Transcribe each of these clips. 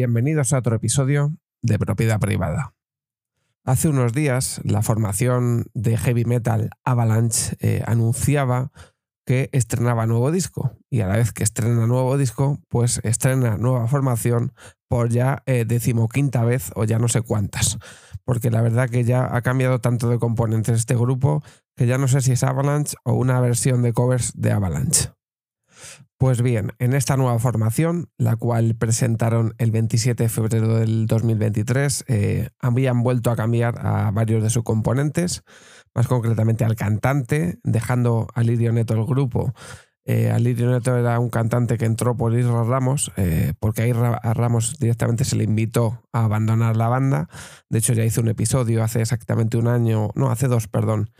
Bienvenidos a otro episodio de Propiedad Privada. Hace unos días la formación de heavy metal Avalanche eh, anunciaba que estrenaba nuevo disco y a la vez que estrena nuevo disco, pues estrena nueva formación por ya eh, decimoquinta vez o ya no sé cuántas. Porque la verdad que ya ha cambiado tanto de componentes este grupo que ya no sé si es Avalanche o una versión de covers de Avalanche. Pues bien, en esta nueva formación, la cual presentaron el 27 de febrero del 2023, eh, habían vuelto a cambiar a varios de sus componentes, más concretamente al cantante, dejando a Lirio Neto el grupo. Eh, Lirio Neto era un cantante que entró por Isra Ramos, eh, porque a Ramos directamente se le invitó a abandonar la banda. De hecho, ya hice un episodio hace exactamente un año, no, hace dos, perdón,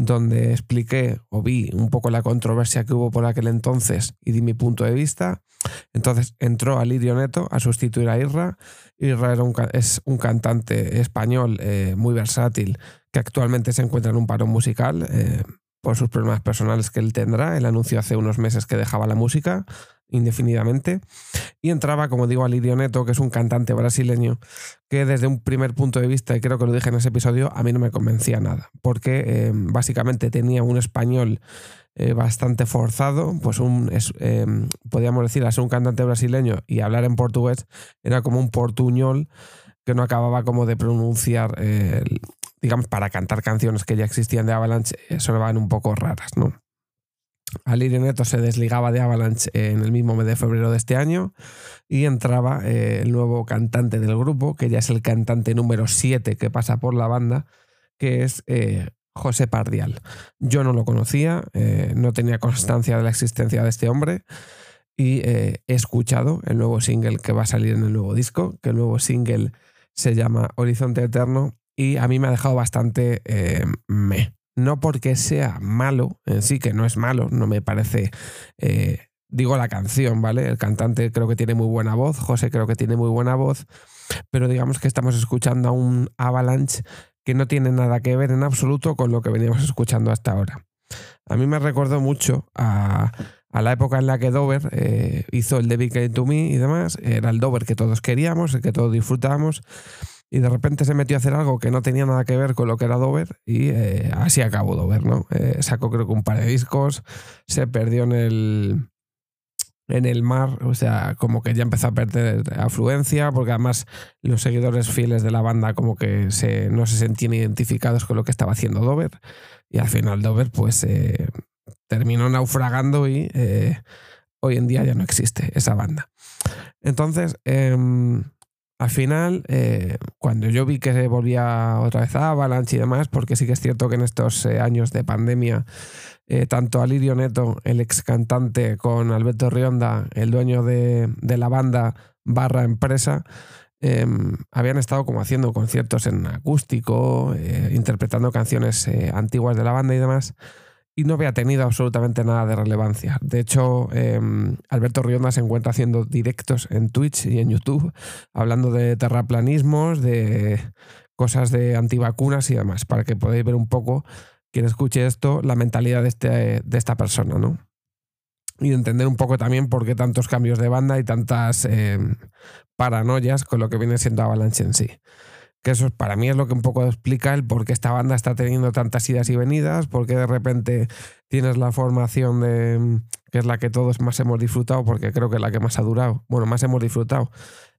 donde expliqué o vi un poco la controversia que hubo por aquel entonces y di mi punto de vista. Entonces entró Alirio Neto a sustituir a Irra. Irra es un cantante español eh, muy versátil que actualmente se encuentra en un paro musical eh, por sus problemas personales que él tendrá. Él anunció hace unos meses que dejaba la música indefinidamente. Y entraba, como digo, Alirio Neto, que es un cantante brasileño, que desde un primer punto de vista, y creo que lo dije en ese episodio, a mí no me convencía nada, porque eh, básicamente tenía un español eh, bastante forzado, pues un, eh, podríamos decir, a ser un cantante brasileño y hablar en portugués era como un portuñol que no acababa como de pronunciar, digamos, para cantar canciones que ya existían de Avalanche, sonaban un poco raras, ¿no? Alirio Neto se desligaba de Avalanche en el mismo mes de febrero de este año y entraba eh, el nuevo cantante del grupo, que ya es el cantante número 7 que pasa por la banda, que es eh, José Pardial. Yo no lo conocía, eh, no tenía constancia de la existencia de este hombre y he escuchado el nuevo single que va a salir en el nuevo disco, que el nuevo single se llama Horizonte Eterno y a mí me ha dejado bastante me no porque sea malo en sí, que no es malo, no me parece, eh, digo la canción, ¿vale? El cantante creo que tiene muy buena voz, José creo que tiene muy buena voz, pero digamos que estamos escuchando a un Avalanche que no tiene nada que ver en absoluto con lo que veníamos escuchando hasta ahora. A mí me recordó mucho a, la época en la que Dover eh, hizo el Dedicated to Me y demás. Era el Dover que todos queríamos, el que todos disfrutábamos y de repente se metió a hacer algo que no tenía nada que ver con lo que era Dover y eh, así acabó Dover, ¿no? Eh, sacó creo que un par de discos, se perdió en el, en el mar, o sea, como que ya empezó a perder afluencia, porque además los seguidores fieles de la banda como que se, no se sentían identificados con lo que estaba haciendo Dover y al final Dover pues eh, terminó naufragando y hoy en día ya no existe esa banda. Entonces, em, al final, eh, cuando yo vi que se volvía otra vez a Avalanche y demás, porque sí que es cierto que en estos eh, años de pandemia, eh, tanto Alirio Neto, el ex cantante, con Alberto Rionda, el dueño de, la banda barra empresa, em, habían estado como haciendo conciertos en acústico, interpretando canciones antiguas de la banda y demás y no había tenido absolutamente nada de relevancia. De hecho, em, Alberto Rionda se encuentra haciendo directos en Twitch y en YouTube, hablando de terraplanismos, de cosas de antivacunas y demás, para que podáis ver un poco, quien escuche esto, la mentalidad de, este, de esta persona, ¿no? Y entender un poco también por qué tantos cambios de banda y tantas em, paranoias con lo que viene siendo Avalanche en sí que eso para mí es lo que un poco explica el por qué esta banda está teniendo tantas idas y venidas, por qué de repente tienes la formación de que es la que todos más hemos disfrutado, porque creo que es la que más ha durado, bueno, más hemos disfrutado.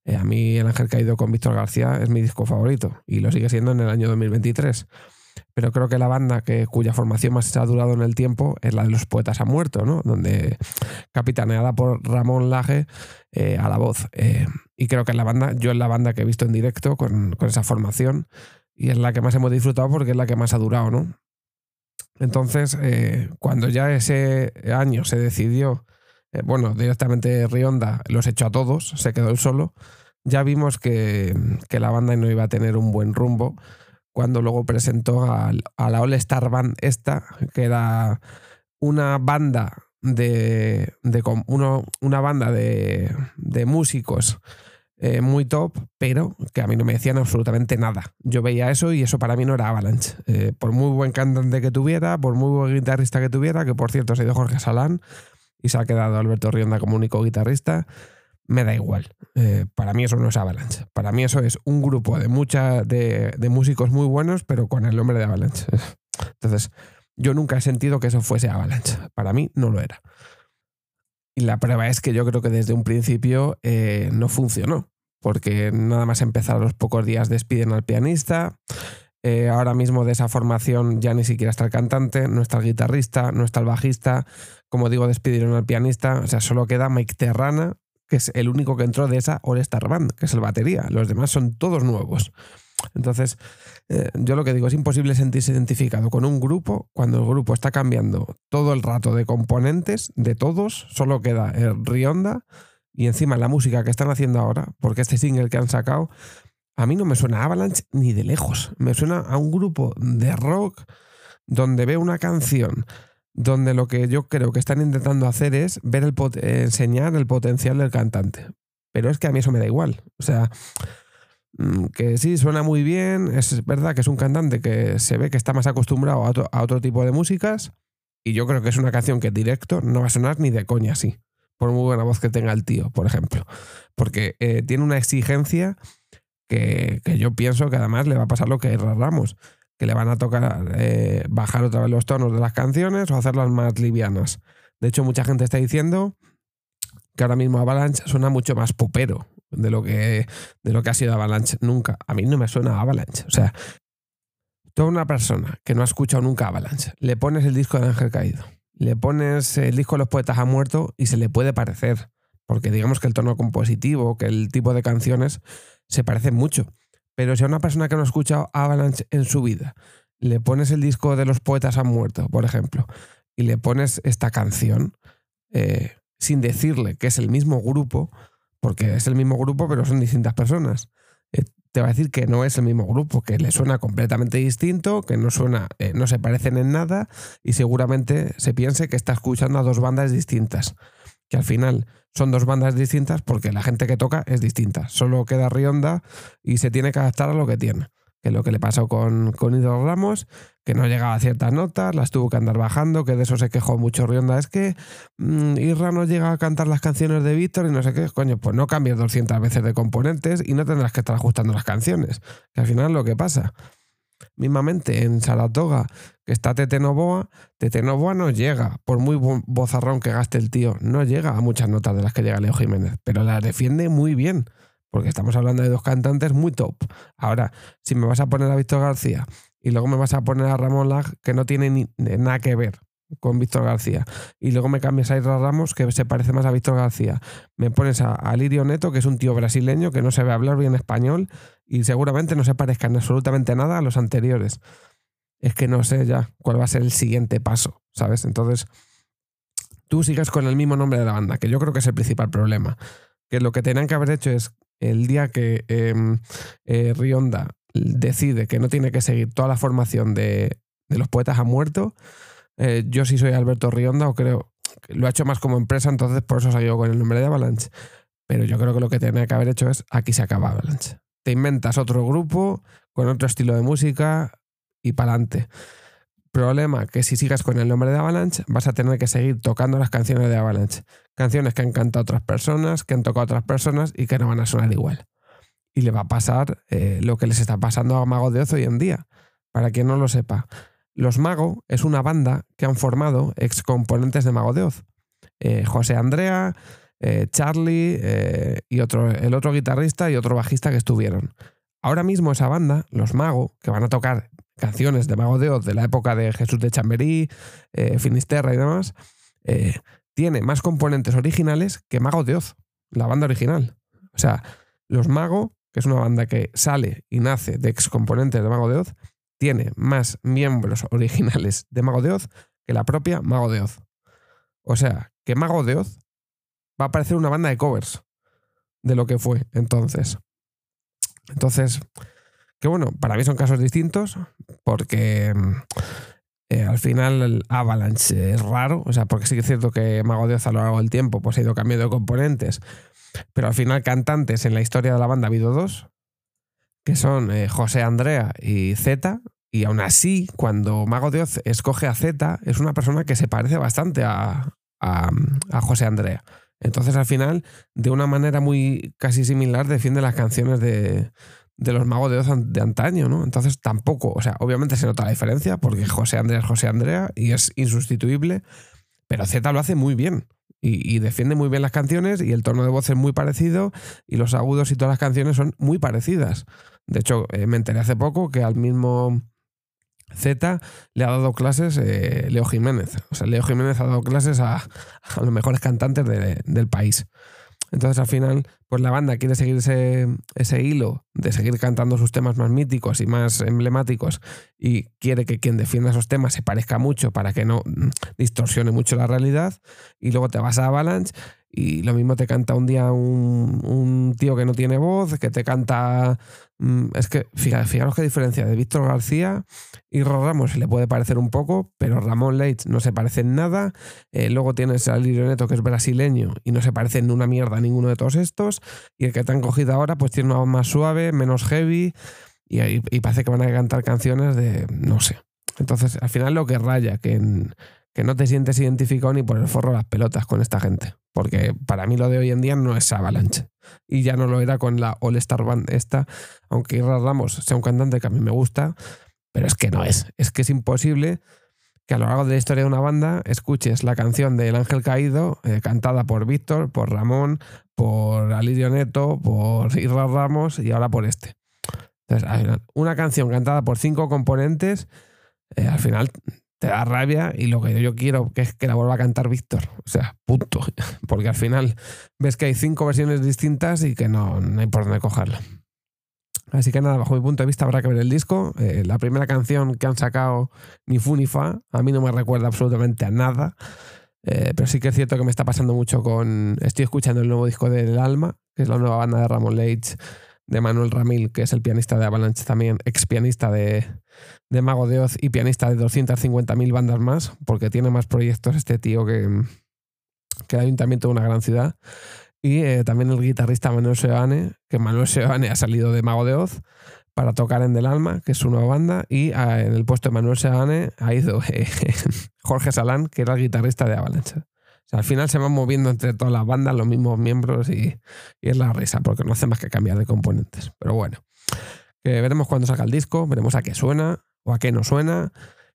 Eh, a mí El Ángel Caído con Víctor García es mi disco favorito y lo sigue siendo en el año 2023 pero creo que la banda que, cuya formación más ha durado en el tiempo es la de los Poetas han muerto, ¿no? donde capitaneada por Ramón Laje eh, a la voz. Eh, y creo que es la banda, yo es la banda que he visto en directo con, esa formación y es la que más hemos disfrutado porque es la que más ha durado, ¿no? Entonces, eh, cuando ya ese año se decidió, bueno, directamente Rionda los echó a todos, se quedó él solo, ya vimos que, que la banda no iba a tener un buen rumbo cuando luego presentó a, la All Star Band esta, que era una banda de, una banda de, músicos eh, muy top, pero que a mí no me decían absolutamente nada. Yo veía eso y eso para mí no era Avalanche. Eh, por muy buen cantante que tuviera, por muy buen guitarrista que tuviera, que por cierto se dio Jorge Salán y se ha quedado Alberto Rionda como único guitarrista, me da igual. Eh, para mí eso no es Avalanche. Para mí eso es un grupo de, mucha, de, de músicos muy buenos, pero con el nombre de Avalanche. Entonces, yo nunca he sentido que eso fuese Avalanche. Para mí no lo era. Y la prueba es que yo creo que desde un principio eh, no funcionó, porque nada más empezar a los pocos días despiden al pianista. Eh, ahora mismo de esa formación ya ni siquiera está el cantante, no está el guitarrista, no está el bajista. Como digo, despidieron al pianista. O sea, solo queda Mike Terrana, que es el único que entró de esa All Star Band, que es el batería. Los demás son todos nuevos. Entonces, eh, yo lo que digo, es imposible sentirse identificado con un grupo cuando el grupo está cambiando todo el rato de componentes, de todos, solo queda el Rionda y encima la música que están haciendo ahora, porque este single que han sacado, a mí no me suena a Avalanche ni de lejos, me suena a un grupo de rock donde veo una canción donde lo que yo creo que están intentando hacer es ver el enseñar el potencial del cantante. Pero es que a mí eso me da igual. O sea, Mm, que sí, suena muy bien, es verdad que es un cantante que se ve que está más acostumbrado a otro, tipo de músicas y yo creo que es una canción que directo no va a sonar ni de coña así, por muy buena voz que tenga el tío, por ejemplo, porque eh, tiene una exigencia que, yo pienso que además le va a pasar lo que Ramos, que le van a tocar eh, bajar otra vez los tonos de las canciones o hacerlas más livianas. De hecho, mucha gente está diciendo que ahora mismo Avalanche suena mucho más popero de lo que, de lo que ha sido Avalanche nunca. A mí no me suena Avalanche. O sea, toda una persona que no ha escuchado nunca Avalanche, le pones el disco de Ángel Caído, le pones el disco de Los Poetas Han Muerto y se le puede parecer. Porque digamos que el tono compositivo, que el tipo de canciones se parecen mucho. Pero si a una persona que no ha escuchado Avalanche en su vida, le pones el disco de Los Poetas Han Muerto, por ejemplo, y le pones esta canción, eh, sin decirle que es el mismo grupo, porque es el mismo grupo, pero son distintas personas. Eh, te va a decir que no es el mismo grupo, que le suena completamente distinto, que no suena, eh, no se parecen en nada, y seguramente se piense que está escuchando a dos bandas distintas. Que al final son dos bandas distintas porque la gente que toca es distinta. Solo queda Rionda y se tiene que adaptar a lo que tiene que lo que le pasó con, con Ramos, que no llegaba a ciertas notas, las tuvo que andar bajando, que de eso se quejó mucho Rionda. Es que mmm, Irra no llega a cantar las canciones de Víctor y no sé qué. Coño, pues no cambies 200 veces de componentes y no tendrás que estar ajustando las canciones. Que al final lo que pasa. Mismamente en Saratoga, que está Tete Novoa, Tete Novoa no llega, por muy bozarrón que gaste el tío, no llega a muchas notas de las que llega Leo Jiménez, pero las defiende muy bien porque estamos hablando de dos cantantes muy top. Ahora, si me vas a poner a Víctor García y luego me vas a poner a Ramón Lag, que no tiene nada que ver con Víctor García, y luego me cambias a Isra Ramos, que se parece más a Víctor García, me pones a, Lirio Neto, que es un tío brasileño que no sabe hablar bien español y seguramente no se parezca en absolutamente nada a los anteriores. Es que no sé ya cuál va a ser el siguiente paso, ¿sabes? Entonces, tú sigues con el mismo nombre de la banda, que yo creo que es el principal problema. Que lo que tenían que haber hecho es el día que em, eh, Rionda decide que no tiene que seguir toda la formación de, los poetas ha muerto, eh, yo sí soy Alberto Rionda o creo que lo ha hecho más como empresa, entonces por eso salió con el nombre de Avalanche. Pero yo creo que lo que tenía que haber hecho es aquí se acaba Avalanche. Te inventas otro grupo con otro estilo de música y para adelante. Problema que si sigas con el nombre de Avalanche vas a tener que seguir tocando las canciones de Avalanche. Canciones que han cantado otras personas, que han tocado otras personas y que no van a sonar igual. Y le va a pasar eh, lo que les está pasando a Mago de Oz hoy en día. Para quien no lo sepa, Los Mago es una banda que han formado ex componentes de Mago de Oz. Eh, José Andrea, eh, Charlie y otro, el otro guitarrista y otro bajista que estuvieron. Ahora mismo esa banda, Los Mago, que van a tocar canciones de Mago de Oz de la época de Jesús de Chamberí, eh, Finisterra y demás, eh, tiene más componentes originales que Mago de Oz, la banda original. O sea, Los Mago, que es una banda que sale y nace de ex componentes de Mago de Oz, tiene más miembros originales de Mago de Oz que la propia Mago de Oz. O sea, que Mago de Oz va a parecer una banda de covers de lo que fue entonces. Entonces, que bueno, para mí son casos distintos porque eh, al final el Avalanche es raro, o sea, porque sí que es cierto que Mago de Oz a lo largo del tiempo pues, ha ido cambiando de componentes, pero al final cantantes en la historia de la banda ha habido dos, que son eh, José Andrea y Z, y aún así, cuando Mago de Oz escoge a Z, es una persona que se parece bastante a, a José Andrea. Entonces al final, de una manera muy casi similar, defiende las canciones de, de los magos de Oz de antaño, ¿no? Entonces tampoco, o sea, obviamente se nota la diferencia porque José Andrea es José Andrea y es insustituible, pero Z lo hace muy bien y, defiende muy bien las canciones y el tono de voz es muy parecido y los agudos y todas las canciones son muy parecidas. De hecho, eh, me enteré hace poco que al mismo Z le ha dado clases eh, Leo Jiménez. O sea, Leo Jiménez ha dado clases a, los mejores cantantes del país. Entonces al final, pues la banda quiere seguir ese, ese, hilo de seguir cantando sus temas más míticos y más emblemáticos y quiere que quien defienda esos temas se parezca mucho para que no mm, distorsione mucho la realidad. Y luego te vas a Avalanche y lo mismo te canta un día un, tío que no tiene voz, que te canta... Mm, es que fijaros, qué diferencia de Víctor García y Ramos le puede parecer un poco, pero Ramón Leitch no se parece en nada. Eh, luego tienes a Lirio Neto que es brasileño y no se parece en una mierda a ninguno de todos estos. Y el que te han cogido ahora pues tiene una voz más suave, menos heavy y, y parece que van a cantar canciones de... no sé. Entonces al final lo que raya, que en que no te sientes identificado ni por el forro las pelotas con esta gente. Porque para mí lo de hoy en día no es Avalanche. Y ya no lo era con la All Star Band esta, aunque Irra Ramos sea un cantante que a mí me gusta, pero es que no es. Es que es imposible que a lo largo de la historia de una banda escuches la canción de El Ángel Caído eh, cantada por Víctor, por Ramón, por Alirio Neto, por Irra Ramos y ahora por este. Entonces, una canción cantada por cinco componentes, eh, al final te da rabia y lo que yo quiero es que la vuelva a cantar Víctor. O sea, punto. Porque al final ves que hay cinco versiones distintas y que no, hay por dónde cogerla. Así que nada, bajo mi punto de vista habrá que ver el disco. Eh, la primera canción que han sacado, ni fu ni fa, a mí no me recuerda absolutamente a nada. Eh, pero sí que es cierto que me está pasando mucho con... Estoy escuchando el nuevo disco del Alma, que es la nueva banda de Ramón Leitch, de Manuel Ramil, que es el pianista de Avalanche también, ex pianista de, de Mago de Oz y pianista de 250.000 bandas más, porque tiene más proyectos este tío que, que el ayuntamiento de una gran ciudad. Y eh, también el guitarrista Manuel Seoane, que Manuel Seoane ha salido de Mago de Oz para tocar en Del Alma, que es su nueva banda, y ah, en el puesto de Manuel Seoane ha ido eh, Jorge Salán, que era el guitarrista de Avalanche. Al final se van moviendo entre todas las bandas los mismos miembros y, es la risa, porque no hace más que cambiar de componentes. Pero bueno, que veremos cuando salga el disco, veremos a qué suena o a qué no suena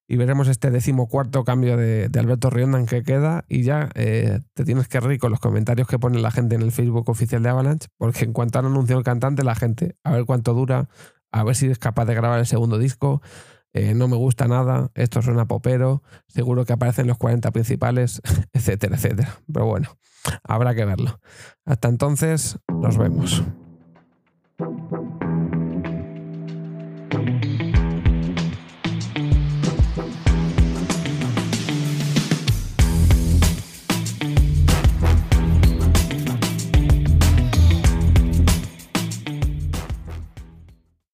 y veremos este decimocuarto cambio de, Alberto Rionda en qué queda y ya eh, te tienes que reír con los comentarios que pone la gente en el Facebook oficial de Avalanche porque en cuanto han anunciado el cantante la gente a ver cuánto dura a ver si es capaz de grabar el segundo disco eh, no me gusta nada, esto suena popero, seguro que aparecen los 40 principales, etcétera, etcétera. Pero bueno, habrá que verlo. Hasta entonces, nos vemos.